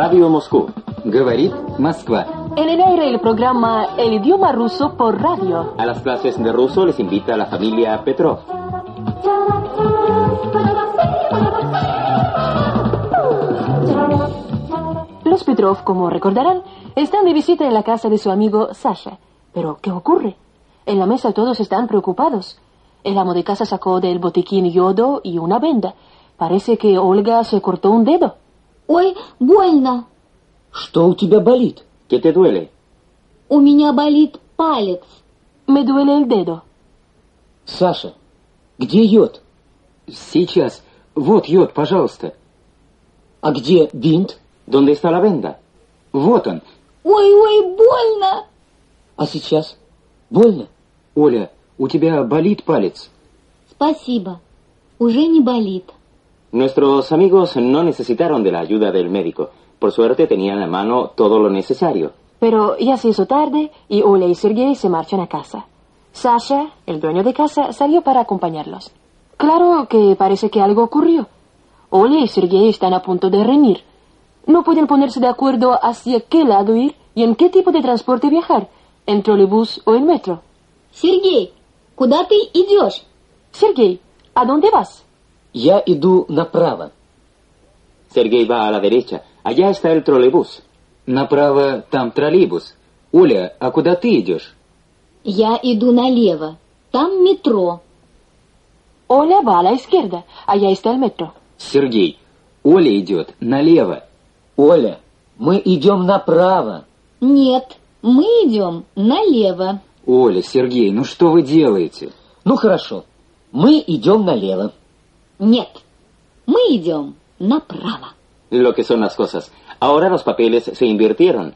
Aquí Radio Moscú. Говорит Москва. En el aire el programa El idioma ruso por radio. A las clases de ruso les invita la familia Petrov. Los Petrov, como recordarán, están de visita en la casa de su amigo Sasha. Pero, ¿qué ocurre? En la mesa todos están preocupados. El amo de casa sacó del botiquín yodo y una venda. Parece que Olga se cortó un dedo. Ой, больно. Что у тебя болит? ¿Qué te duele? У меня болит палец. Me duele el dedo. Саша, где йод? Сейчас. Вот йод, пожалуйста. А где бинт? ¿Dónde está la venda? Вот он. Ой, ой, больно. А сейчас? Больно? Оля, у тебя болит палец. Спасибо. Уже не болит. Nuestros amigos no necesitaron de la ayuda del médico. Por suerte tenían a mano todo lo necesario. Pero ya se hizo tarde y Oля y Sergei se marchan a casa. Sasha, el dueño de casa, salió para acompañarlos. Claro que parece que algo ocurrió. Oля y Sergei están a punto de reñir. No pueden ponerse de acuerdo hacia qué lado ir y en qué tipo de transporte viajar, en trolebús o en metro. Сергей, куда ты идешь? Sergei, ¿a dónde vas? Я иду направо. Sergei va a la derecha. Allá está el trolebús. Направо там троллейбус. Оля, а куда ты идешь? Я иду налево. Там метро. Oля va a la izquierda. Allá está el metro. Сергей, Оля идет налево. Оля, мы идем направо. Нет, мы идем налево. Оля, Сергей, ну что вы делаете? Ну хорошо, мы идем налево. Нет, мы идем направо. Lo que son las cosas. Ahora los papeles se invirtieron.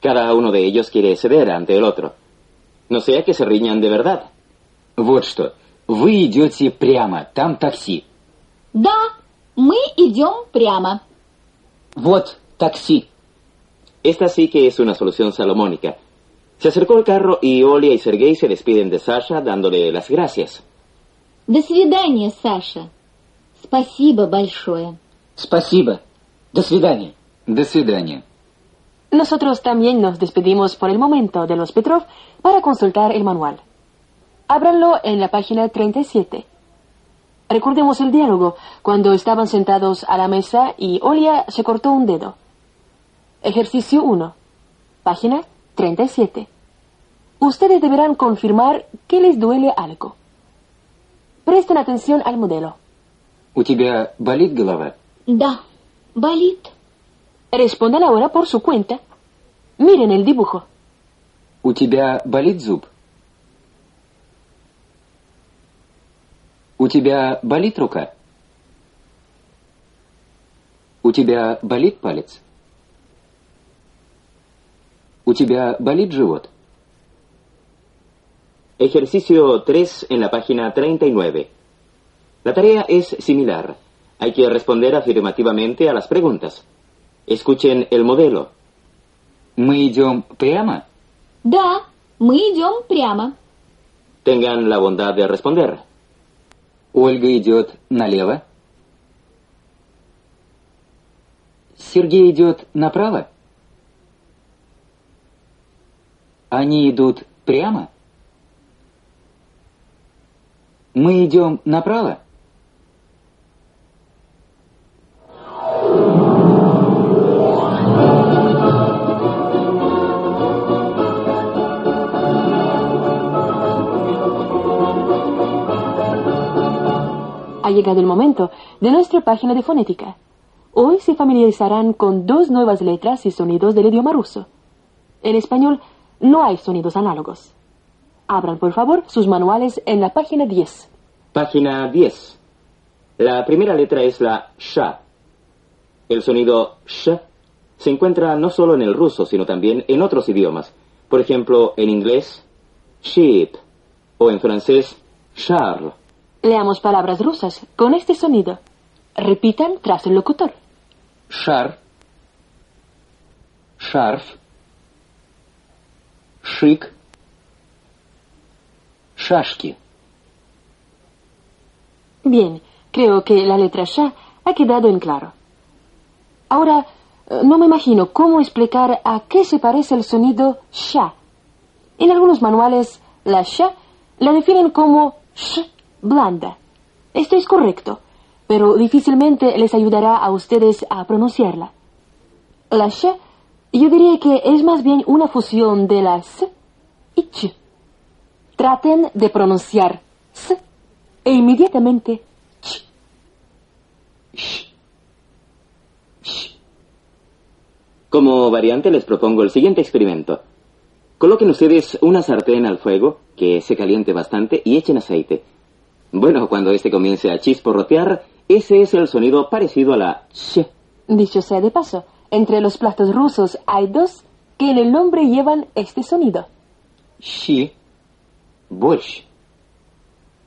Cada uno de ellos quiere ceder ante el otro. No sea que se riñan de verdad. Вот что, вы идете прямо, там такси. Да, мы идем прямо. Вот такси. Esta sí que es una solución salomónica. Se acercó el carro y Olia y Sergei se despiden de Sasha dándole las gracias. До свидания, Саша. Спасибо большое. Спасибо. До свидания. До свидания. Nosotros también nos despedimos por el momento de los Petrov para consultar el manual. Ábranlo en la página 37. Recordemos el diálogo cuando estaban sentados a la mesa y Olia se cortó un dedo. Ejercicio 1. Página 37. Ustedes deberán confirmar que les duele algo. Presten atención al modelo. У тебя болит голова? Да, болит. Respondan ahora por su cuenta. Miren el dibujo. У тебя болит зуб? У тебя болит рука? У тебя болит палец? У тебя болит живот? Ejercicio 3 en la página 39. La tarea es similar. Hay que responder afirmativamente a las preguntas. Escuchen el modelo. Мы идем прямо? Да, мы идем прямо. Tengan la bondad de responder. Ольга идет налево? Сергей идет направо? Они идут прямо? Мы идем направо? Ha llegado el momento de nuestra página de fonética. Hoy se familiarizarán con dos nuevas letras y sonidos del idioma ruso. En español no hay sonidos análogos. Abran, por favor, sus manuales en la página 10. Página 10. La primera letra es la sha. El sonido sh se encuentra no solo en el ruso, sino también en otros idiomas. Por ejemplo, en inglés, sheep, o en francés, charle. Leamos palabras rusas con este sonido. Repitan tras el locutor. Шар. Шарф. Шик. Шашки. Bien, creo que la letra Sha ha quedado en claro. Ahora, eh, no me imagino cómo explicar a qué se parece el sonido sha. En algunos manuales, la sha la definen como sh blanda. Esto es correcto, pero difícilmente les ayudará a ustedes a pronunciarla. La sh yo diría que es más bien una fusión de las y ch. Traten de pronunciar s e inmediatamente ch. Como variante les propongo el siguiente experimento. Coloquen ustedes una sartén al fuego, que se caliente bastante, y echen aceite. Bueno, cuando este comience a chisporrotear, ese es el sonido parecido a la ch. Dicho sea de paso, entre los platos rusos hay dos que en el nombre llevan este sonido. Shi, borsh.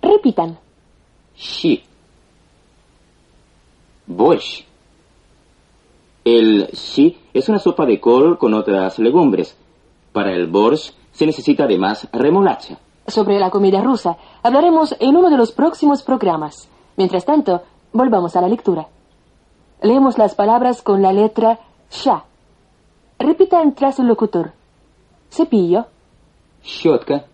Repitan. Shi, borsh. El shi es una sopa de col con otras legumbres. Para el borsh se necesita además remolacha Sobre la comida rusa hablaremos en uno de los próximos programas. Mientras tanto, volvamos a la lectura. Leemos las palabras con la letra sha. Repitan tras el locutor. Cepillo, Щетка.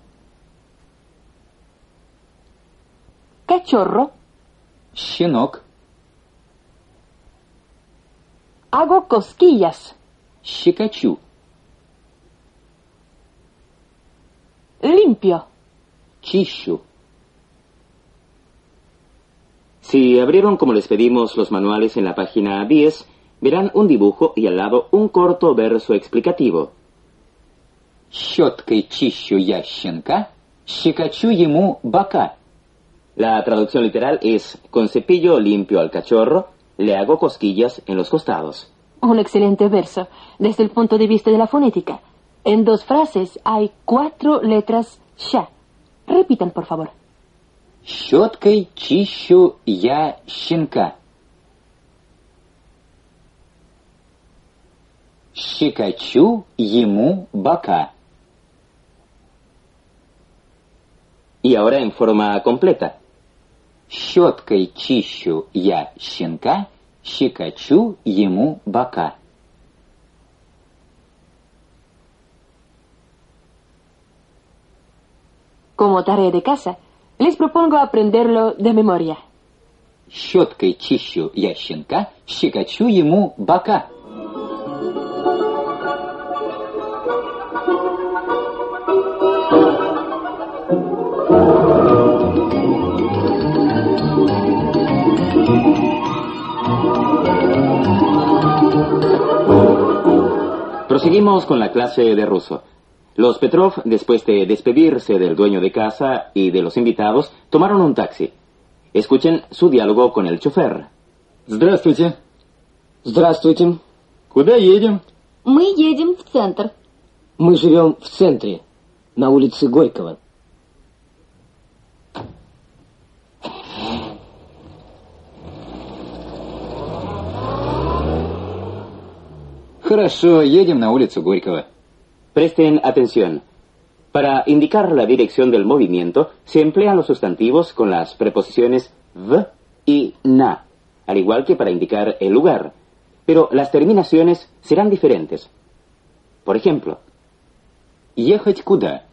cachorro, Щенок. hago cosquillas, Щекочу. limpio, Чищу. Si abrieron como les pedimos los manuales en la página 10, verán un dibujo y al lado un corto verso explicativo. Щеткой чищу я щенка, щекочу ему бока. La traducción literal es, con cepillo limpio al cachorro, le hago cosquillas en los costados. Un excelente verso desde el punto de vista de la fonética. En dos frases hay cuatro letras sha. Repitan, por favor. Щеткой чищу я щенка. Щекочу ему бока. Y ahora en forma completa. Щеткой чищу я щенка, щекочу ему бока. Como tarea de casa, les propongo aprenderlo de memoria. Щеткой чищу я щенка, щекочу ему бока. Proseguimos con la clase de ruso. Los Petrov, después de despedirse del dueño de casa y de los invitados, tomaron un taxi. Escuchen su diálogo con el chofer. Здравствуйте. Здравствуйте. Куда едем? Мы едем в центр. Мы живем в центре, на улице Горького. Хорошо, едем на улицу Горького. Presten atención. Para indicar la dirección del movimiento se emplean los sustantivos con las preposiciones v y na, al igual que para indicar el lugar. Pero las terminaciones serán diferentes. Por ejemplo, Ехать куда?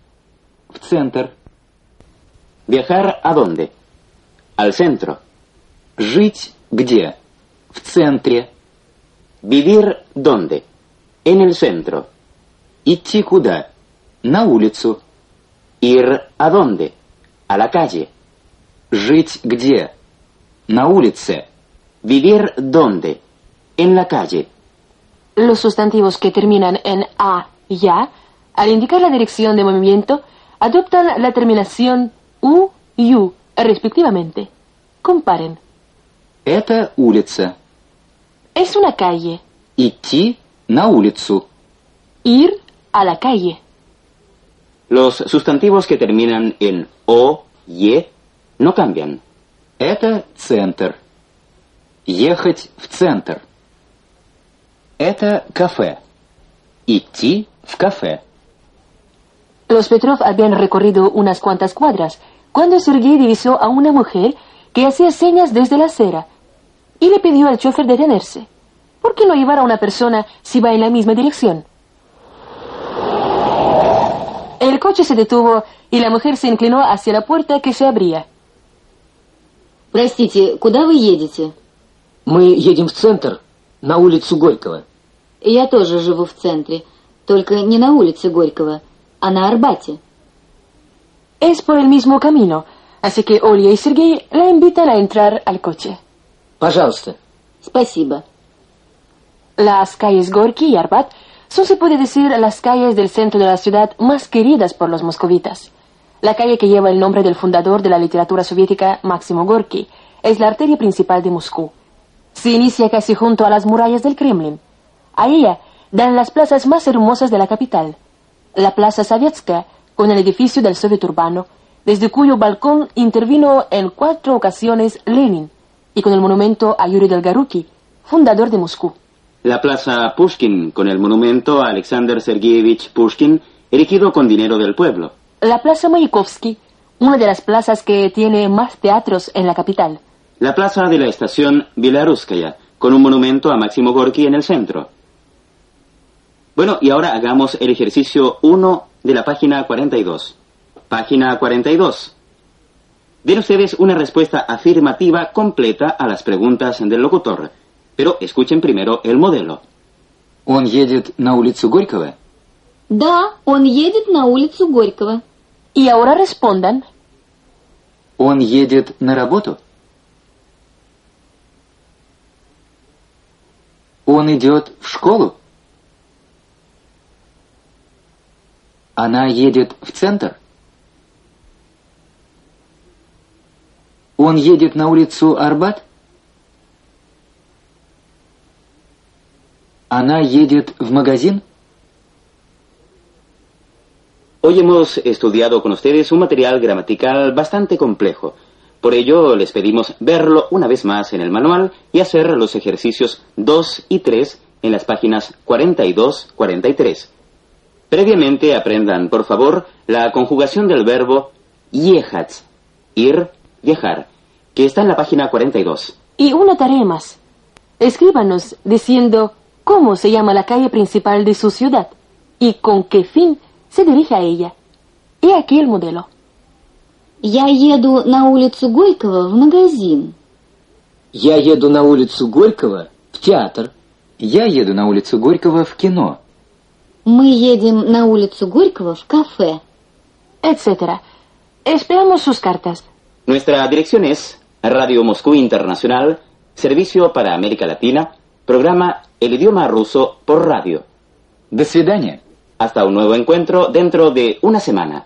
В центр. viajar a dónde? Al centro. Жить где? В центре. Vivir dónde? En el centro. Идти куда? На улицу. Ir a dónde? A la calle. Жить где? На улице. Vivir dónde? En la calle. Los sustantivos que terminan en a, ya, al indicar la dirección de movimiento, adoptan la terminación u, yu, respectivamente. Comparen. Это улица. Es una calle. Идти на улицу. Ir a la calle. Los sustantivos que terminan en o, ye, no cambian. Это центр. Ехать в центр. Это кафе. Идти в кафе. Los Petrov habían recorrido unas cuantas cuadras cuando Sergei divisó a una mujer que hacía señas desde la acera y le pidió al chofer detenerse. ¿por qué no llevar a una persona si va en la misma dirección? El coche se detuvo y la mujer se inclinó hacia la puerta que se abría. Простите, куда вы едете? Мы едем в центр, на улицу Горького. Я тоже живу в центре, только не на улице Горького, а на Арбате. Es por el mismo camino, así que Olia y Sergei la invitan a entrar al coche. Пожалуйста. Спасибо. Las calles Gorky y Arbat son, se puede decir, las calles del centro de la ciudad más queridas por los moscovitas. La calle que lleva el nombre del fundador de la literatura soviética, Máximo Gorky, es la arteria principal de Moscú. Se inicia casi junto a las murallas del Kremlin. A ella dan las plazas más hermosas de la capital. La Plaza Sovietska, con el edificio del Soviet Urbano, desde cuyo balcón intervino en cuatro ocasiones Lenin, y con el monumento a Yuri Delgaruki, fundador de Moscú. La plaza Pushkin, con el monumento a Alexander Sergeyevich Pushkin, erigido con dinero del pueblo. La Plaza Mayakovsky, una de las plazas que tiene más teatros en la capital. La plaza de la estación Belaruskaya, con un monumento a Máximo Gorky en el centro. Bueno, y ahora hagamos el ejercicio 1 de la página 42. Página 42. Den ustedes una respuesta afirmativa completa a las preguntas del locutor. Pero escuchen primero el modelo. Он едет на улицу Горького? Да, он едет на улицу Горького. Y ahora respondan, Он едет на работу? Он идет в школу? Она едет в центр? Он едет на улицу Арбат? Она едет в магазин? Hoy hemos estudiado con ustedes un material gramatical bastante complejo. Por ello, les pedimos verlo una vez más en el manual y hacer los ejercicios 2 y 3 en las páginas 42-43. Previamente aprendan, por favor, la conjugación del verbo yejat, ir, viajar, que está en la página 42. y una tarea más. Escríbanos diciendo cómo se llama la calle principal de su ciudad y con qué fin se dirige a ella. Y aquí el modelo. Я еду на улицу Горького в магазин. Я еду на улицу Горького в театр. Я еду на улицу Горького в кино. Мы едем на улицу Горького в кафе. Etcétera. Esperamos sus cartas. Nuestra dirección es Radio Moscú Internacional, Servicio para América Latina, programa El idioma ruso por radio. De Hasta un nuevo encuentro dentro de una semana.